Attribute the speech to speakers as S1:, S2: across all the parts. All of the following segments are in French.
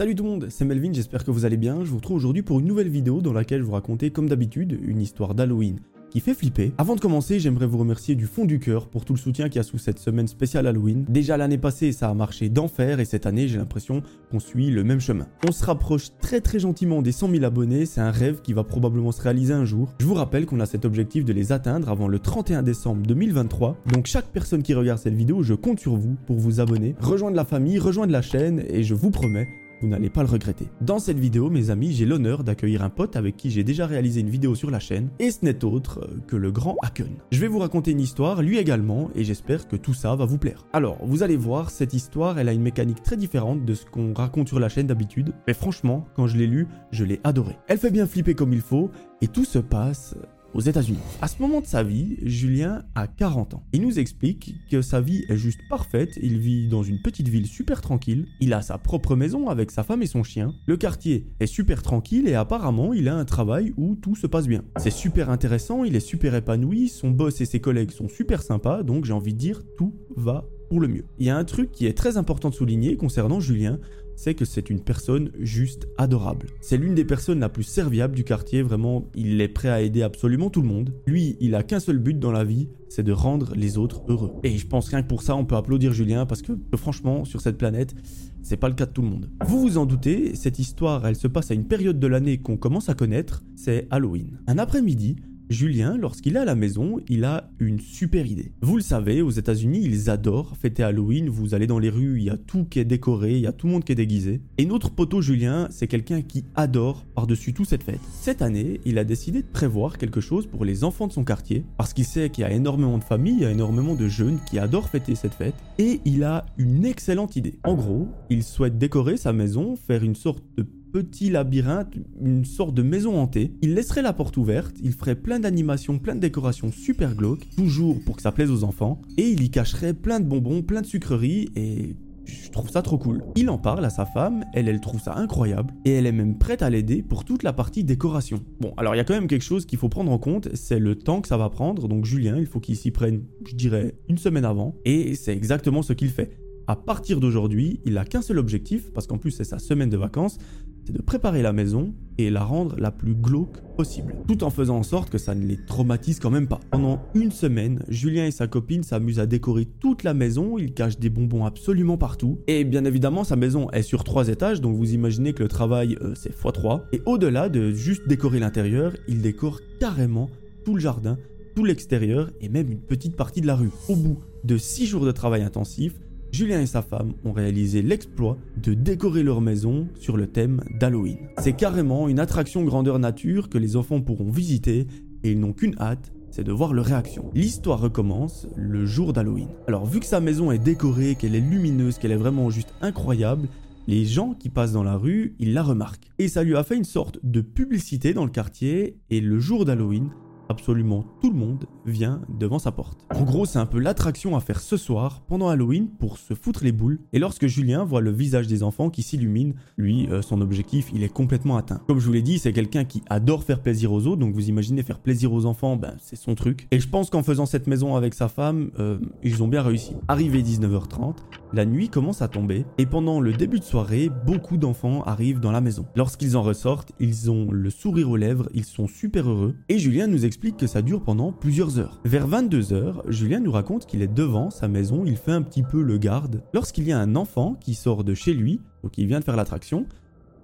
S1: Salut tout le monde, c'est Melvin, j'espère que vous allez bien. Je vous retrouve aujourd'hui pour une nouvelle vidéo dans laquelle je vous raconter comme d'habitude une histoire d'Halloween qui fait flipper. Avant de commencer, j'aimerais vous remercier du fond du cœur pour tout le soutien qu'il y a sous cette semaine spéciale Halloween. Déjà l'année passée, ça a marché d'enfer et cette année, j'ai l'impression qu'on suit le même chemin. On se rapproche très très gentiment des 100 000 abonnés, c'est un rêve qui va probablement se réaliser un jour. Je vous rappelle qu'on a cet objectif de les atteindre avant le 31 décembre 2023. Donc chaque personne qui regarde cette vidéo, je compte sur vous pour vous abonner, rejoindre la famille, rejoindre la chaîne et je vous promets vous n'allez pas le regretter. Dans cette vidéo, mes amis, j'ai l'honneur d'accueillir un pote avec qui j'ai déjà réalisé une vidéo sur la chaîne, et ce n'est autre que le grand Haken. Je vais vous raconter une histoire, lui également, et j'espère que tout ça va vous plaire. Alors, vous allez voir, cette histoire, elle a une mécanique très différente de ce qu'on raconte sur la chaîne d'habitude, mais franchement, quand je l'ai lu, je l'ai adoré. Elle fait bien flipper comme il faut, et tout se passe aux États-Unis. À ce moment de sa vie, Julien a 40 ans. Il nous explique que sa vie est juste parfaite, il vit dans une petite ville super tranquille, il a sa propre maison avec sa femme et son chien, le quartier est super tranquille et apparemment il a un travail où tout se passe bien. C'est super intéressant, il est super épanoui, son boss et ses collègues sont super sympas, donc j'ai envie de dire tout va pour le mieux. Il y a un truc qui est très important de souligner concernant Julien, c'est que c'est une personne juste adorable. C'est l'une des personnes la plus serviable du quartier, vraiment, il est prêt à aider absolument tout le monde. Lui, il a qu'un seul but dans la vie, c'est de rendre les autres heureux. Et je pense rien que pour ça, on peut applaudir Julien, parce que franchement, sur cette planète, c'est pas le cas de tout le monde. Vous vous en doutez, cette histoire, elle se passe à une période de l'année qu'on commence à connaître, c'est Halloween. Un après-midi, Julien, lorsqu'il est à la maison, il a une super idée. Vous le savez, aux États-Unis, ils adorent fêter Halloween. Vous allez dans les rues, il y a tout qui est décoré, il y a tout le monde qui est déguisé. Et notre poteau Julien, c'est quelqu'un qui adore par-dessus tout cette fête. Cette année, il a décidé de prévoir quelque chose pour les enfants de son quartier, parce qu'il sait qu'il y a énormément de familles, il y a énormément de jeunes qui adorent fêter cette fête, et il a une excellente idée. En gros, il souhaite décorer sa maison, faire une sorte de petit labyrinthe, une sorte de maison hantée. Il laisserait la porte ouverte, il ferait plein d'animations, plein de décorations super glauques, toujours pour que ça plaise aux enfants, et il y cacherait plein de bonbons, plein de sucreries, et je trouve ça trop cool. Il en parle à sa femme, elle, elle trouve ça incroyable, et elle est même prête à l'aider pour toute la partie décoration. Bon, alors il y a quand même quelque chose qu'il faut prendre en compte, c'est le temps que ça va prendre, donc Julien, il faut qu'il s'y prenne, je dirais, une semaine avant, et c'est exactement ce qu'il fait. À partir d'aujourd'hui, il n'a qu'un seul objectif, parce qu'en plus c'est sa semaine de vacances, c'est de préparer la maison et la rendre la plus glauque possible, tout en faisant en sorte que ça ne les traumatise quand même pas. Pendant une semaine, Julien et sa copine s'amusent à décorer toute la maison, ils cachent des bonbons absolument partout, et bien évidemment sa maison est sur trois étages, donc vous imaginez que le travail euh, c'est x3, et au-delà de juste décorer l'intérieur, ils décorent carrément tout le jardin, tout l'extérieur et même une petite partie de la rue. Au bout de 6 jours de travail intensif, Julien et sa femme ont réalisé l'exploit de décorer leur maison sur le thème d'Halloween. C'est carrément une attraction grandeur nature que les enfants pourront visiter et ils n'ont qu'une hâte, c'est de voir leur réaction. L'histoire recommence le jour d'Halloween. Alors vu que sa maison est décorée, qu'elle est lumineuse, qu'elle est vraiment juste incroyable, les gens qui passent dans la rue, ils la remarquent. Et ça lui a fait une sorte de publicité dans le quartier et le jour d'Halloween, absolument tout le monde vient devant sa porte. En gros, c'est un peu l'attraction à faire ce soir, pendant Halloween, pour se foutre les boules. Et lorsque Julien voit le visage des enfants qui s'illumine, lui, euh, son objectif, il est complètement atteint. Comme je vous l'ai dit, c'est quelqu'un qui adore faire plaisir aux autres, donc vous imaginez faire plaisir aux enfants, ben c'est son truc. Et je pense qu'en faisant cette maison avec sa femme, euh, ils ont bien réussi. Arrivé 19h30, la nuit commence à tomber, et pendant le début de soirée, beaucoup d'enfants arrivent dans la maison. Lorsqu'ils en ressortent, ils ont le sourire aux lèvres, ils sont super heureux, et Julien nous explique que ça dure pendant plusieurs heures. Vers 22 heures, Julien nous raconte qu'il est devant sa maison, il fait un petit peu le garde, lorsqu'il y a un enfant qui sort de chez lui, donc il vient de faire l'attraction,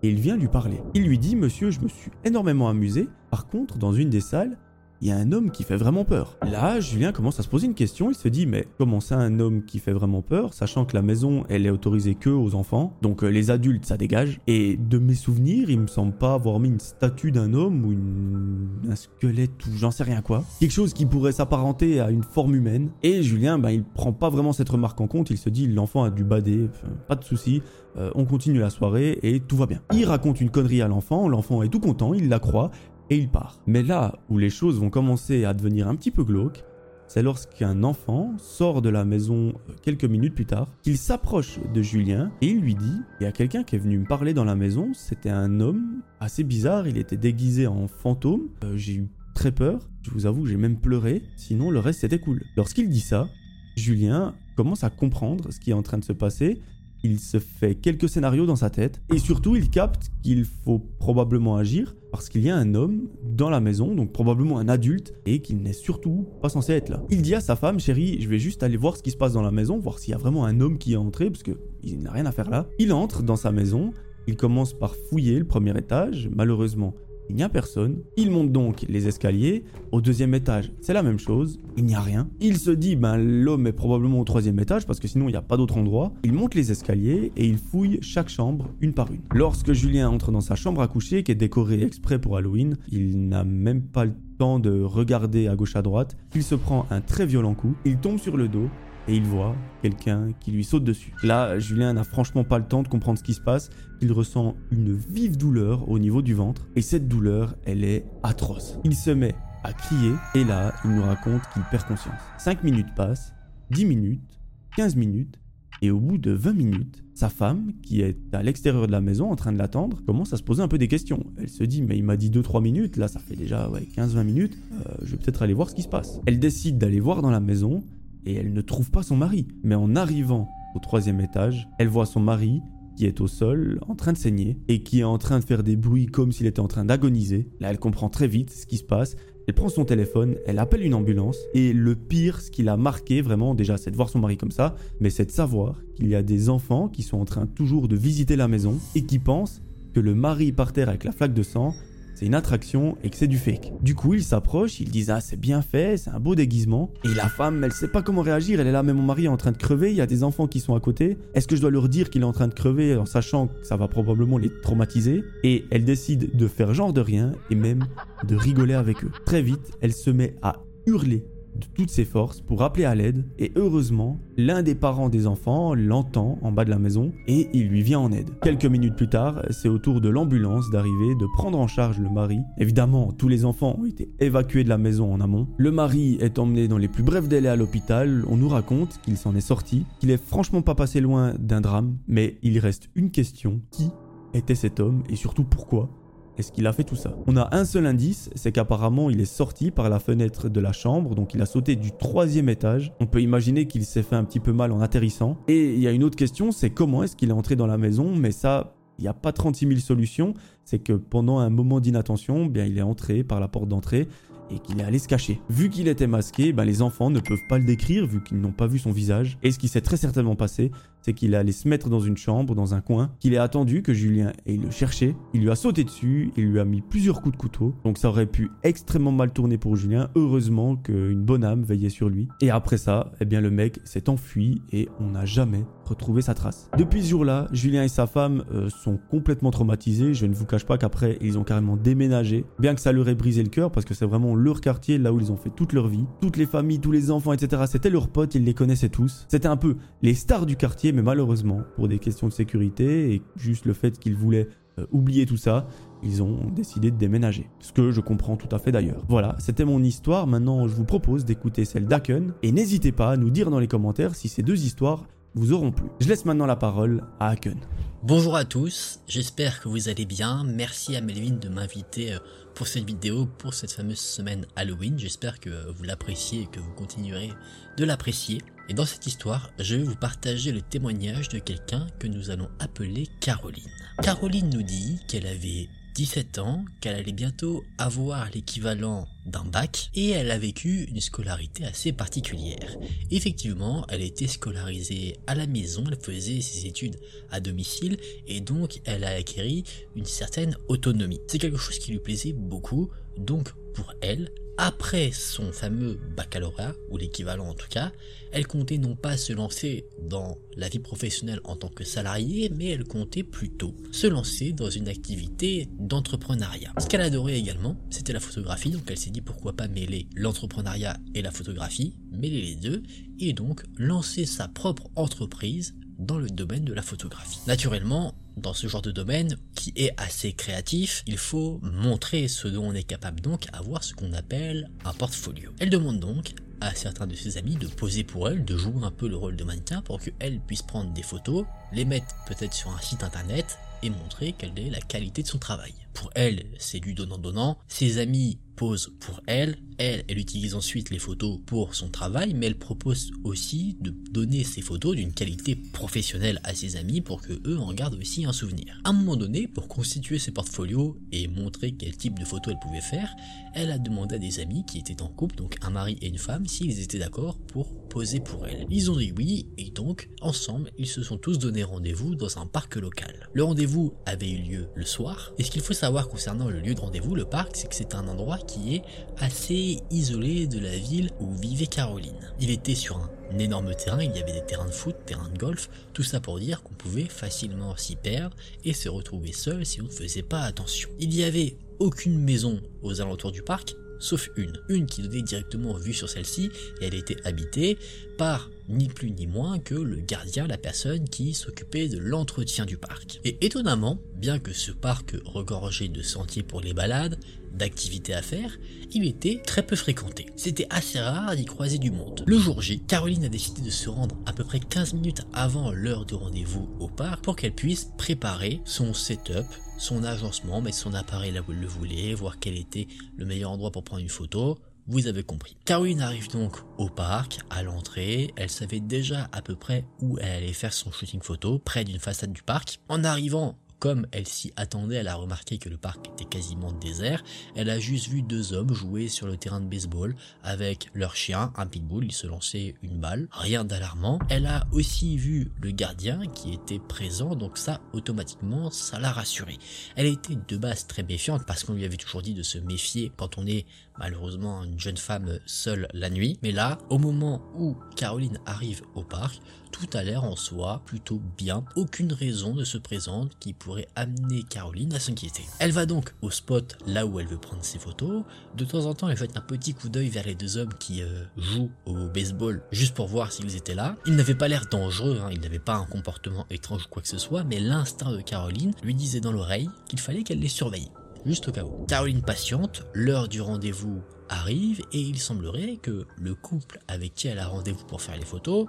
S1: et il vient lui parler. Il lui dit Monsieur, je me suis énormément amusé. Par contre, dans une des salles, il y a un homme qui fait vraiment peur. Là, Julien commence à se poser une question, il se dit mais comment ça un homme qui fait vraiment peur, sachant que la maison elle est autorisée que aux enfants, donc euh, les adultes ça dégage. Et de mes souvenirs, il me semble pas avoir mis une statue d'un homme ou un squelette ou j'en sais rien quoi. Quelque chose qui pourrait s'apparenter à une forme humaine. Et Julien, ben, il prend pas vraiment cette remarque en compte, il se dit l'enfant a dû bader, pas de souci, euh, on continue la soirée et tout va bien. Il raconte une connerie à l'enfant, l'enfant est tout content, il la croit, et il part. Mais là où les choses vont commencer à devenir un petit peu glauques, c'est lorsqu'un enfant sort de la maison euh, quelques minutes plus tard, qu'il s'approche de Julien et il lui dit Il y a quelqu'un qui est venu me parler dans la maison, c'était un homme assez bizarre, il était déguisé en fantôme, euh, j'ai eu très peur, je vous avoue j'ai même pleuré, sinon le reste c'était cool. Lorsqu'il dit ça, Julien commence à comprendre ce qui est en train de se passer il se fait quelques scénarios dans sa tête et surtout il capte qu'il faut probablement agir parce qu'il y a un homme dans la maison, donc probablement un adulte, et qu'il n'est surtout pas censé être là. Il dit à sa femme, chérie, je vais juste aller voir ce qui se passe dans la maison, voir s'il y a vraiment un homme qui est entré, parce qu'il n'a rien à faire là. Il entre dans sa maison, il commence par fouiller le premier étage, malheureusement il n'y a personne. Il monte donc les escaliers. Au deuxième étage, c'est la même chose. Il n'y a rien. Il se dit, ben l'homme est probablement au troisième étage parce que sinon il n'y a pas d'autre endroit. Il monte les escaliers et il fouille chaque chambre une par une. Lorsque Julien entre dans sa chambre à coucher, qui est décorée exprès pour Halloween, il n'a même pas le temps de regarder à gauche à droite. Il se prend un très violent coup. Il tombe sur le dos et il voit quelqu'un qui lui saute dessus. Là, Julien n'a franchement pas le temps de comprendre ce qui se passe. Il ressent une vive douleur au niveau du ventre et cette douleur, elle est atroce. Il se met à crier et là, il nous raconte qu'il perd conscience. 5 minutes passent, 10 minutes, 15 minutes et au bout de 20 minutes, sa femme, qui est à l'extérieur de la maison en train de l'attendre, commence à se poser un peu des questions. Elle se dit, mais il m'a dit 2-3 minutes, là ça fait déjà ouais, 15-20 minutes, euh, je vais peut-être aller voir ce qui se passe. Elle décide d'aller voir dans la maison et elle ne trouve pas son mari. Mais en arrivant au troisième étage, elle voit son mari qui est au sol, en train de saigner, et qui est en train de faire des bruits comme s'il était en train d'agoniser. Là, elle comprend très vite ce qui se passe. Elle prend son téléphone, elle appelle une ambulance, et le pire, ce qui l'a marqué vraiment, déjà, c'est de voir son mari comme ça, mais c'est de savoir qu'il y a des enfants qui sont en train toujours de visiter la maison, et qui pensent que le mari par terre avec la flaque de sang, c'est une attraction et que c'est du fake. Du coup, ils s'approchent, ils disent ah c'est bien fait, c'est un beau déguisement. Et la femme, elle sait pas comment réagir, elle est là, mais mon mari est en train de crever, il y a des enfants qui sont à côté. Est-ce que je dois leur dire qu'il est en train de crever en sachant que ça va probablement les traumatiser? Et elle décide de faire genre de rien et même de rigoler avec eux. Très vite, elle se met à hurler de toutes ses forces pour appeler à l'aide et heureusement, l'un des parents des enfants l'entend en bas de la maison et il lui vient en aide. Quelques minutes plus tard, c'est au tour de l'ambulance d'arriver, de prendre en charge le mari. Évidemment, tous les enfants ont été évacués de la maison en amont. Le mari est emmené dans les plus brefs délais à l'hôpital. On nous raconte qu'il s'en est sorti, qu'il est franchement pas passé loin d'un drame, mais il reste une question. Qui était cet homme et surtout pourquoi? Est-ce qu'il a fait tout ça On a un seul indice, c'est qu'apparemment il est sorti par la fenêtre de la chambre, donc il a sauté du troisième étage. On peut imaginer qu'il s'est fait un petit peu mal en atterrissant. Et il y a une autre question, c'est comment est-ce qu'il est entré dans la maison, mais ça, il n'y a pas 36 000 solutions. C'est que pendant un moment d'inattention, bien il est entré par la porte d'entrée et qu'il est allé se cacher. Vu qu'il était masqué, ben les enfants ne peuvent pas le décrire vu qu'ils n'ont pas vu son visage. Et ce qui s'est très certainement passé, c'est qu'il allé se mettre dans une chambre, dans un coin, qu'il est attendu que Julien ait le chercher. Il lui a sauté dessus, il lui a mis plusieurs coups de couteau. Donc ça aurait pu extrêmement mal tourner pour Julien. Heureusement qu'une bonne âme veillait sur lui. Et après ça, eh bien le mec s'est enfui et on n'a jamais retrouvé sa trace. Depuis ce jour-là, Julien et sa femme euh, sont complètement traumatisés. Je ne vous cache pas qu'après, ils ont carrément déménagé. Bien que ça leur ait brisé le cœur parce que c'est vraiment leur quartier, là où ils ont fait toute leur vie. Toutes les familles, tous les enfants, etc. C'était leurs potes, ils les connaissaient tous. C'était un peu les stars du quartier, mais malheureusement, pour des questions de sécurité et juste le fait qu'ils voulaient euh, oublier tout ça, ils ont décidé de déménager. Ce que je comprends tout à fait d'ailleurs. Voilà, c'était mon histoire. Maintenant, je vous propose d'écouter celle d'Aken. Et n'hésitez pas à nous dire dans les commentaires si ces deux histoires vous auront plu. Je laisse maintenant la parole à Aken.
S2: Bonjour à tous, j'espère que vous allez bien. Merci à Melvin de m'inviter euh, pour cette vidéo, pour cette fameuse semaine Halloween. J'espère que vous l'appréciez et que vous continuerez de l'apprécier. Et dans cette histoire, je vais vous partager le témoignage de quelqu'un que nous allons appeler Caroline. Caroline nous dit qu'elle avait 17 ans, qu'elle allait bientôt avoir l'équivalent d'un bac et elle a vécu une scolarité assez particulière. Effectivement, elle était scolarisée à la maison, elle faisait ses études à domicile et donc elle a acquis une certaine autonomie. C'est quelque chose qui lui plaisait beaucoup, donc pour elle, après son fameux baccalauréat, ou l'équivalent en tout cas, elle comptait non pas se lancer dans la vie professionnelle en tant que salariée, mais elle comptait plutôt se lancer dans une activité d'entrepreneuriat. Ce qu'elle adorait également, c'était la photographie, donc elle s'est dit pourquoi pas mêler l'entrepreneuriat et la photographie, mêler les deux, et donc lancer sa propre entreprise dans le domaine de la photographie. Naturellement, dans ce genre de domaine qui est assez créatif, il faut montrer ce dont on est capable donc avoir ce qu'on appelle un portfolio. Elle demande donc à certains de ses amis de poser pour elle, de jouer un peu le rôle de mannequin pour qu'elle puisse prendre des photos, les mettre peut-être sur un site internet et montrer quelle est la qualité de son travail. Pour elle, c'est du donnant-donnant. Ses amis pose pour elle. Elle, elle utilise ensuite les photos pour son travail, mais elle propose aussi de donner ces photos d'une qualité professionnelle à ses amis pour que eux en gardent aussi un souvenir. À un moment donné, pour constituer ce portfolio et montrer quel type de photos elle pouvait faire, elle a demandé à des amis qui étaient en couple, donc un mari et une femme, s'ils étaient d'accord pour poser pour elle. Ils ont dit oui, et donc, ensemble, ils se sont tous donné rendez-vous dans un parc local. Le rendez-vous avait eu lieu le soir, et ce qu'il faut savoir concernant le lieu de rendez-vous, le parc, c'est que c'est un endroit qui est assez isolé de la ville où vivait Caroline. Il était sur un énorme terrain, il y avait des terrains de foot, terrains de golf, tout ça pour dire qu'on pouvait facilement s'y perdre et se retrouver seul si on ne faisait pas attention. Il n'y avait aucune maison aux alentours du parc, sauf une. Une qui donnait directement vue sur celle-ci, et elle était habitée par ni plus ni moins que le gardien, la personne qui s'occupait de l'entretien du parc. Et étonnamment, bien que ce parc regorgeait de sentiers pour les balades, d'activités à faire, il était très peu fréquenté. C'était assez rare d'y croiser du monde. Le jour J, Caroline a décidé de se rendre à peu près 15 minutes avant l'heure de rendez-vous au parc pour qu'elle puisse préparer son setup, son agencement, mettre son appareil là où elle le voulait, voir quel était le meilleur endroit pour prendre une photo, vous avez compris. Caroline arrive donc au parc, à l'entrée. Elle savait déjà à peu près où elle allait faire son shooting photo, près d'une façade du parc. En arrivant comme elle s'y attendait, elle a remarqué que le parc était quasiment désert. Elle a juste vu deux hommes jouer sur le terrain de baseball avec leur chien, un pitbull. Ils se lançaient une balle. Rien d'alarmant. Elle a aussi vu le gardien qui était présent. Donc ça, automatiquement, ça l'a rassurée. Elle était de base très méfiante parce qu'on lui avait toujours dit de se méfier quand on est malheureusement une jeune femme seule la nuit. Mais là, au moment où Caroline arrive au parc, tout a l'air en soi plutôt bien. Aucune raison ne se présente qui pourrait amener Caroline à s'inquiéter. Elle va donc au spot là où elle veut prendre ses photos. De temps en temps, elle fait un petit coup d'œil vers les deux hommes qui euh, jouent au baseball juste pour voir s'ils étaient là. Ils n'avaient pas l'air dangereux, hein. ils n'avaient pas un comportement étrange ou quoi que ce soit, mais l'instinct de Caroline lui disait dans l'oreille qu'il fallait qu'elle les surveille juste au cas où. Caroline patiente, l'heure du rendez-vous arrive et il semblerait que le couple avec qui elle a rendez-vous pour faire les photos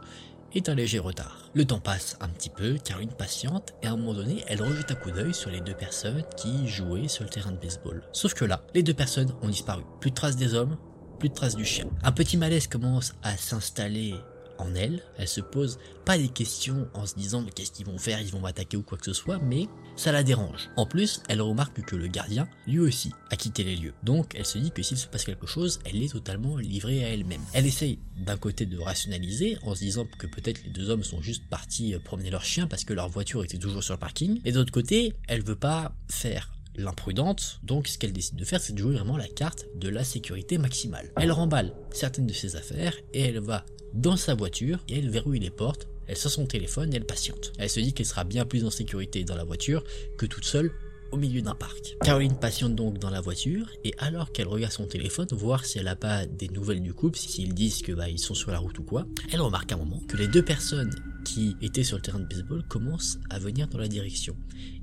S2: est un léger retard. Le temps passe un petit peu, Caroline patiente, et à un moment donné, elle rejette un coup d'œil sur les deux personnes qui jouaient sur le terrain de baseball. Sauf que là, les deux personnes ont disparu. Plus de traces des hommes, plus de traces du chien. Un petit malaise commence à s'installer en elle, elle se pose pas des questions en se disant qu'est-ce qu'ils vont faire, ils vont m'attaquer ou quoi que ce soit, mais ça la dérange. En plus, elle remarque que le gardien, lui aussi, a quitté les lieux. Donc elle se dit que s'il se passe quelque chose, elle est totalement livrée à elle-même. Elle essaye d'un côté de rationaliser en se disant que peut-être les deux hommes sont juste partis euh, promener leur chien parce que leur voiture était toujours sur le parking. Et d'autre côté, elle veut pas faire l'imprudente, donc ce qu'elle décide de faire, c'est de jouer vraiment la carte de la sécurité maximale. Elle remballe certaines de ses affaires et elle va dans sa voiture et elle verrouille les portes, elle sort son téléphone et elle patiente. Elle se dit qu'elle sera bien plus en sécurité dans la voiture que toute seule au milieu d'un parc. Caroline patiente donc dans la voiture et alors qu'elle regarde son téléphone voir si elle n'a pas des nouvelles du couple, s'ils disent que bah ils sont sur la route ou quoi, elle remarque un moment que les deux personnes qui étaient sur le terrain de baseball commencent à venir dans la direction.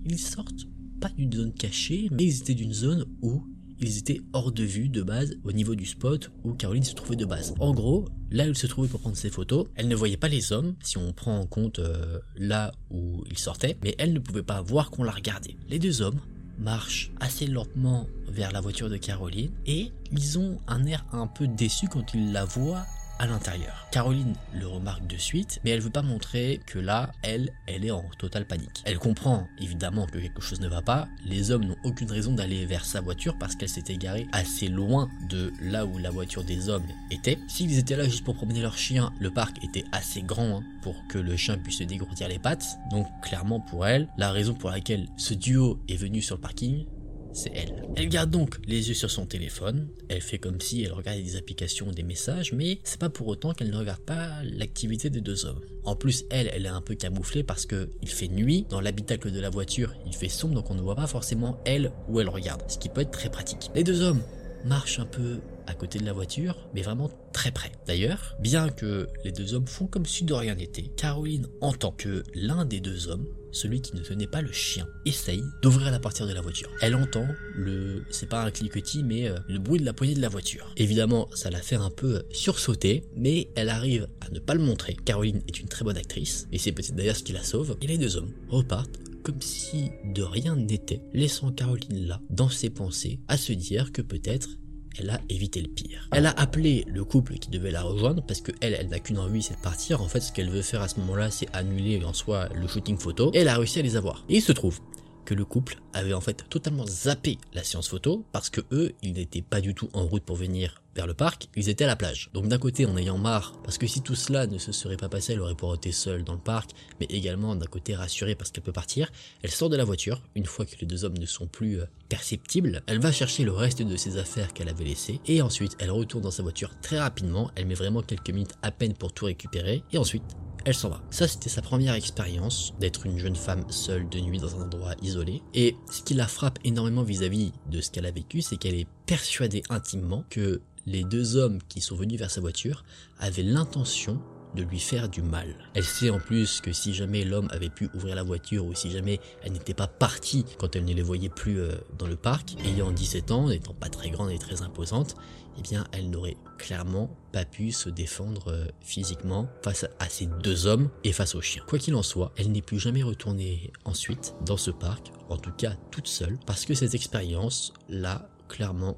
S2: Ils sortent pas d'une zone cachée, mais ils étaient d'une zone où ils étaient hors de vue de base au niveau du spot où Caroline se trouvait de base. En gros, là où elle se trouvait pour prendre ses photos, elle ne voyait pas les hommes, si on prend en compte euh, là où ils sortaient, mais elle ne pouvait pas voir qu'on la regardait. Les deux hommes marchent assez lentement vers la voiture de Caroline et ils ont un air un peu déçu quand ils la voient à l'intérieur. Caroline le remarque de suite, mais elle veut pas montrer que là, elle, elle est en totale panique. Elle comprend évidemment que quelque chose ne va pas. Les hommes n'ont aucune raison d'aller vers sa voiture parce qu'elle s'était garée assez loin de là où la voiture des hommes était. S'ils étaient là juste pour promener leur chien, le parc était assez grand hein, pour que le chien puisse se dégourdir les pattes. Donc clairement pour elle, la raison pour laquelle ce duo est venu sur le parking, c'est elle. Elle garde donc les yeux sur son téléphone, elle fait comme si elle regardait des applications ou des messages, mais c'est pas pour autant qu'elle ne regarde pas l'activité des deux hommes. En plus, elle, elle est un peu camouflée parce que il fait nuit, dans l'habitacle de la voiture, il fait sombre, donc on ne voit pas forcément elle où elle regarde, ce qui peut être très pratique. Les deux hommes marchent un peu à côté de la voiture, mais vraiment très près. D'ailleurs, bien que les deux hommes font comme si de rien n'était, Caroline entend que l'un des deux hommes celui qui ne tenait pas le chien, essaye d'ouvrir la portière de la voiture. Elle entend le, c'est pas un cliquetis, mais euh, le bruit de la poignée de la voiture. Évidemment, ça la fait un peu sursauter, mais elle arrive à ne pas le montrer. Caroline est une très bonne actrice, et c'est peut-être d'ailleurs ce qui la sauve. Et les deux hommes repartent comme si de rien n'était, laissant Caroline là, dans ses pensées, à se dire que peut-être elle a évité le pire. Elle a appelé le couple qui devait la rejoindre parce que elle, elle n'a qu'une envie, c'est de partir. En fait, ce qu'elle veut faire à ce moment-là, c'est annuler en soi le shooting photo. Et elle a réussi à les avoir. Et il se trouve que le couple avait en fait totalement zappé la séance photo parce que eux, ils n'étaient pas du tout en route pour venir vers le parc, ils étaient à la plage. Donc d'un côté en ayant marre, parce que si tout cela ne se serait pas passé, elle aurait pas été seule dans le parc, mais également d'un côté rassurée parce qu'elle peut partir, elle sort de la voiture, une fois que les deux hommes ne sont plus euh, perceptibles, elle va chercher le reste de ses affaires qu'elle avait laissées, et ensuite elle retourne dans sa voiture très rapidement, elle met vraiment quelques minutes à peine pour tout récupérer, et ensuite elle s'en va. Ça, c'était sa première expérience d'être une jeune femme seule de nuit dans un endroit isolé. Et ce qui la frappe énormément vis-à-vis de ce qu'elle a vécu, c'est qu'elle est persuadée intimement que les deux hommes qui sont venus vers sa voiture avaient l'intention de lui faire du mal. Elle sait en plus que si jamais l'homme avait pu ouvrir la voiture ou si jamais elle n'était pas partie quand elle ne les voyait plus euh, dans le parc, ayant 17 ans, n'étant pas très grande et très imposante, eh bien elle n'aurait clairement pas pu se défendre euh, physiquement face à ces deux hommes et face aux chiens. Quoi qu'il en soit, elle n'est plus jamais retournée ensuite dans ce parc, en tout cas toute seule, parce que cette expérience l'a clairement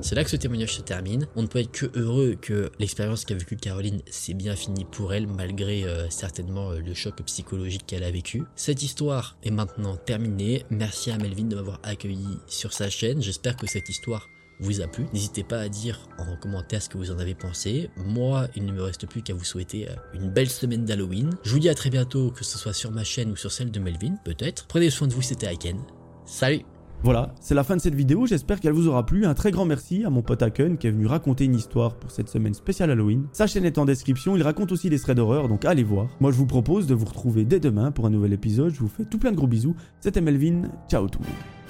S2: C'est là que ce témoignage se termine. On ne peut être que heureux que l'expérience qu'a vécue Caroline s'est bien finie pour elle, malgré euh, certainement euh, le choc psychologique qu'elle a vécu. Cette histoire est maintenant terminée. Merci à Melvin de m'avoir accueilli sur sa chaîne. J'espère que cette histoire vous a plu. N'hésitez pas à dire en commentaire ce que vous en avez pensé. Moi, il ne me reste plus qu'à vous souhaiter euh, une belle semaine d'Halloween. Je vous dis à très bientôt, que ce soit sur ma chaîne ou sur celle de Melvin, peut-être. Prenez soin de vous, c'était Aiken. Salut
S1: voilà, c'est la fin de cette vidéo, j'espère qu'elle vous aura plu. Un très grand merci à mon pote Aken qui est venu raconter une histoire pour cette semaine spéciale Halloween. Sa chaîne est en description, il raconte aussi des threads d'horreur, donc allez voir. Moi je vous propose de vous retrouver dès demain pour un nouvel épisode, je vous fais tout plein de gros bisous. C'était Melvin, ciao tout le monde.